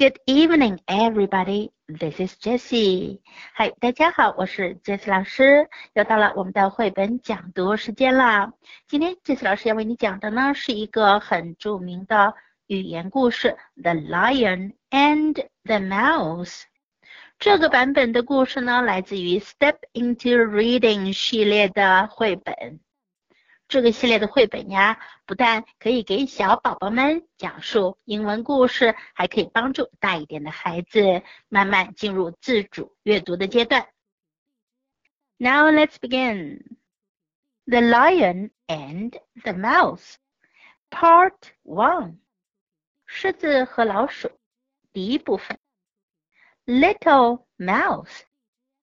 Good evening, everybody. This is Jessie. 嗨，大家好，我是 Jessie 老师。又到了我们的绘本讲读时间啦。今天 Jessie 老师要为你讲的呢，是一个很著名的语言故事《The Lion and the Mouse》。这个版本的故事呢，来自于 Step into Reading 系列的绘本。这个系列的绘本呀，不但可以给小宝宝们讲述英文故事，还可以帮助大一点的孩子慢慢进入自主阅读的阶段。Now let's begin. The Lion and the Mouse, Part One. 狮子和老鼠，第一部分。Little Mouse，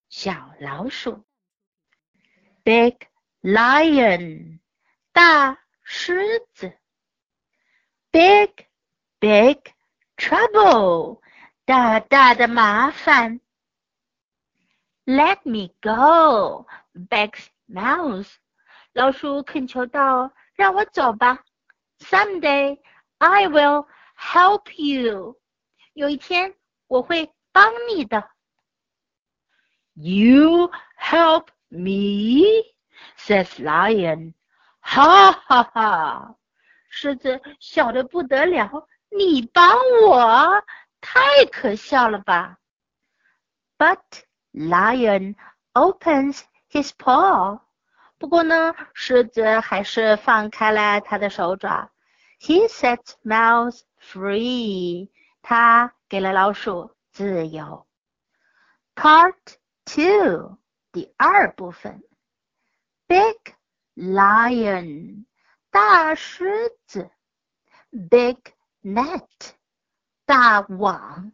小老鼠。Big Lion。大狮子，big big trouble，大大的麻烦。Let me go，begs mouse，老鼠恳求道：“让我走吧。Someday I will help you，有一天我会帮你的。You help me，says lion。哈哈哈！狮子笑得不得了，你帮我，太可笑了吧？But lion opens his paw。不过呢，狮子还是放开了他的手爪。He sets mouse free。他给了老鼠自由。Part two，第二部分。Big。Lion 大狮子，big net 大网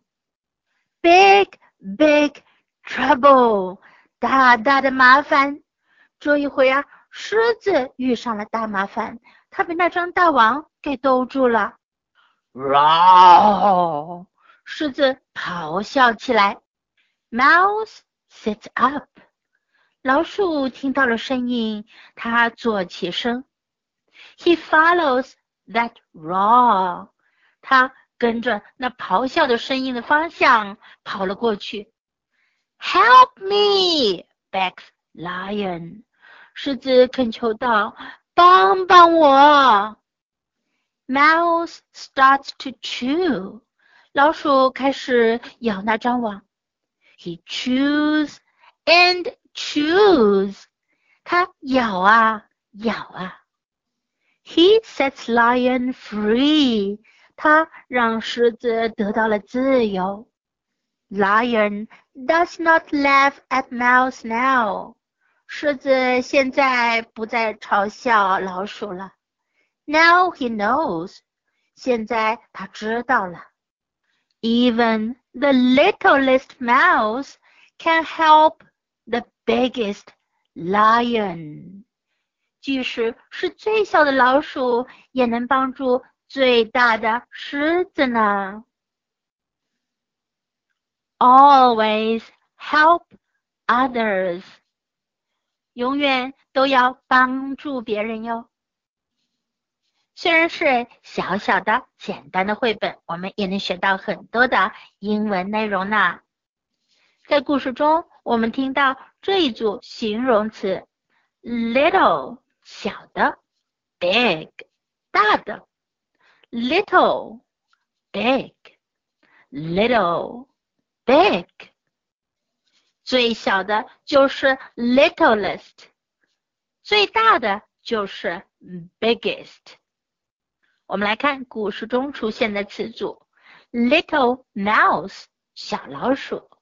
，big big trouble 大大的麻烦。这一回啊，狮子遇上了大麻烦，它被那张大网给兜住了。Roar！狮子咆哮起来。Mouse sits up。老鼠听到了声音，它坐起身。He follows that roar。他跟着那咆哮的声音的方向跑了过去。Help me, begs lion。狮子恳求道：“帮帮我。” Mouse starts to chew。老鼠开始咬那张网。He chews and Choose，它咬啊咬啊。He sets lion free，他让狮子得到了自由。Lion does not laugh at mouse now，狮子现在不再嘲笑老鼠了。Now he knows，现在他知道了。Even the littlest mouse can help the biggest lion，即使是最小的老鼠，也能帮助最大的狮子呢。Always help others，永远都要帮助别人哟。虽然是小小的、简单的绘本，我们也能学到很多的英文内容呢。在故事中，我们听到这一组形容词：little 小的，big 大的，little big little big 最小的就是 littlest，最大的就是 biggest。我们来看故事中出现的词组：little mouse 小老鼠。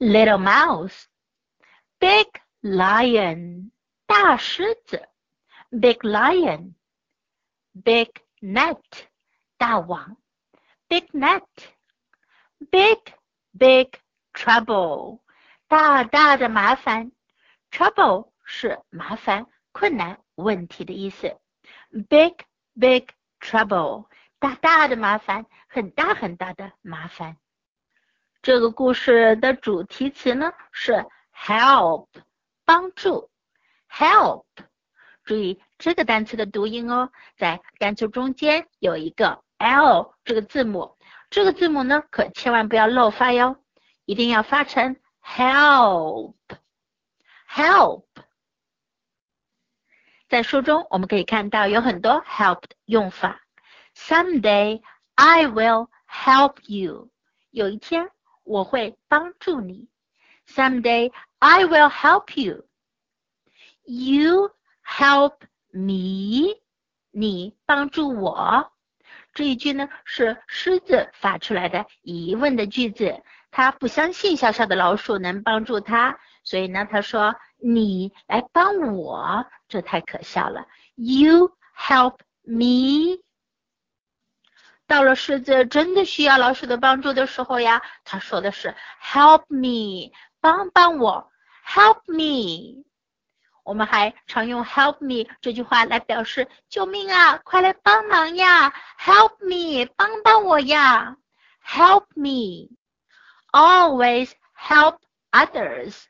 Little mouse, big lion, 大狮子，big lion, big net, 大王，big net, big big trouble, 大大的麻烦，trouble 是麻烦、困难、问题的意思，big big trouble，大大的麻烦，很大很大的麻烦。这个故事的主题词呢是 help，帮助，help。注意这个单词的读音哦，在单词中间有一个 l 这个字母，这个字母呢，可千万不要漏发哟，一定要发成 help，help。在书中我们可以看到有很多 help 的用法。Someday I will help you。有一天我会帮助你。Someday I will help you. You help me. 你帮助我。这一句呢是狮子发出来的疑问的句子，他不相信小小的老鼠能帮助他，所以呢他说你来帮我，这太可笑了。You help me。到了狮子真的需要老鼠的帮助的时候呀，他说的是 Help me，帮帮我，Help me。我们还常用 help me 这句话来表示救命啊，快来帮忙呀！Help me，帮帮我呀！Help me。Always help others。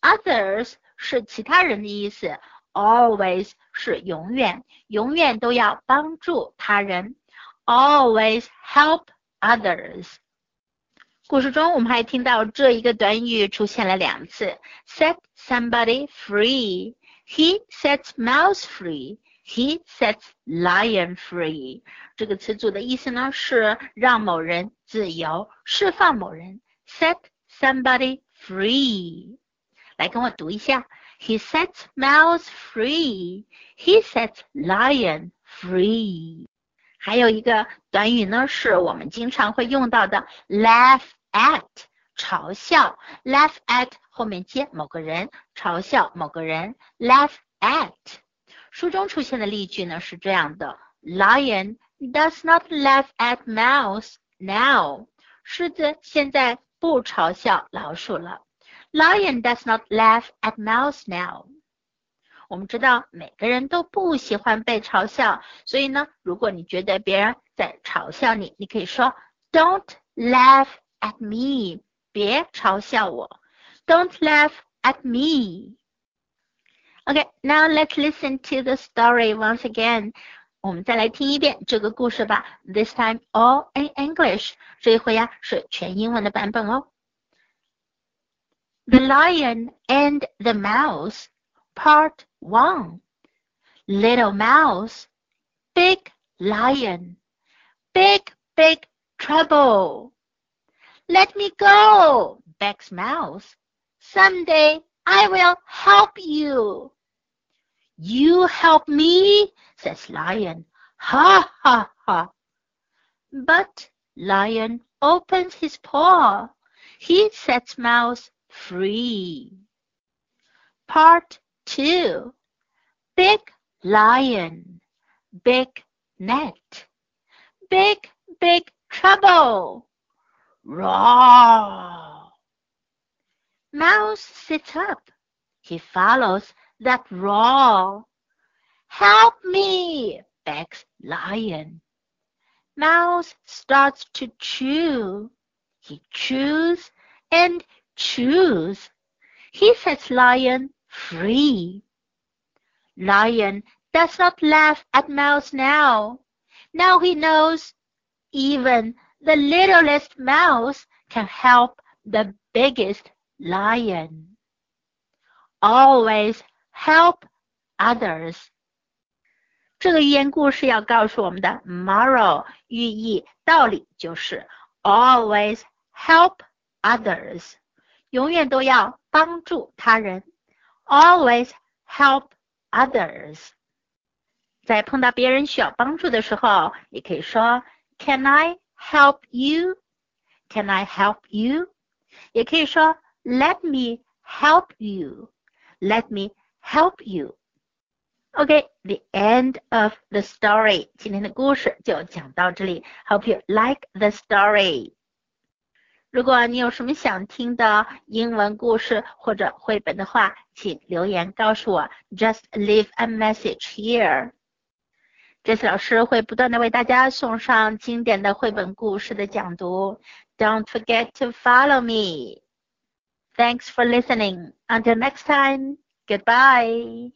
Others 是其他人的意思，always 是永远，永远都要帮助他人。Always help others。故事中，我们还听到这一个短语出现了两次：set somebody free。He sets mouse free. He sets lion free. 这个词组的意思呢是让某人自由，释放某人。Set somebody free。来跟我读一下：He sets mouse free. He sets lion free. 还有一个短语呢，是我们经常会用到的，laugh at，嘲笑，laugh at 后面接某个人，嘲笑某个人，laugh at。书中出现的例句呢是这样的：Lion does not laugh at mouse now。狮子现在不嘲笑老鼠了。Lion does not laugh at mouse now。我们知道每个人都不喜欢被嘲笑，所以呢，如果你觉得别人在嘲笑你，你可以说 Don't laugh at me，别嘲笑我。Don't laugh at me. Okay, now let's listen to the story once again. 我们再来听一遍这个故事吧。This time all in English. 这一回呀是全英文的版本哦。The Lion and the Mouse Part 1 Little Mouse, Big Lion, Big, big trouble. Let me go, begs Mouse. Someday I will help you. You help me, says Lion. Ha ha ha. But Lion opens his paw. He sets Mouse free. Part two. Big lion, big net, big, big trouble. Roar! Mouse sits up. He follows that roar. Help me, begs Lion. Mouse starts to chew. He chews and chews. He says Lion free. Lion does not laugh at Mouse now. Now he knows even the littlest mouse can help the biggest lion. Always help others. 这个寓言故事要告诉我们的 moral 寓意道理就是 always help others，永远都要帮助他人。 Always help others。在碰到别人需要帮助的时候，也可以说 Can I help you? Can I help you? 也可以说 Let me help you. Let me help you. Okay, the end of the story. 今天的故事就讲到这里。Hope you like the story. 如果你有什么想听的英文故事或者绘本的话，请留言告诉我。Just leave a message here. 这次老师会不断的为大家送上经典的绘本故事的讲读。Don't forget to follow me. Thanks for listening. Until next time. Goodbye.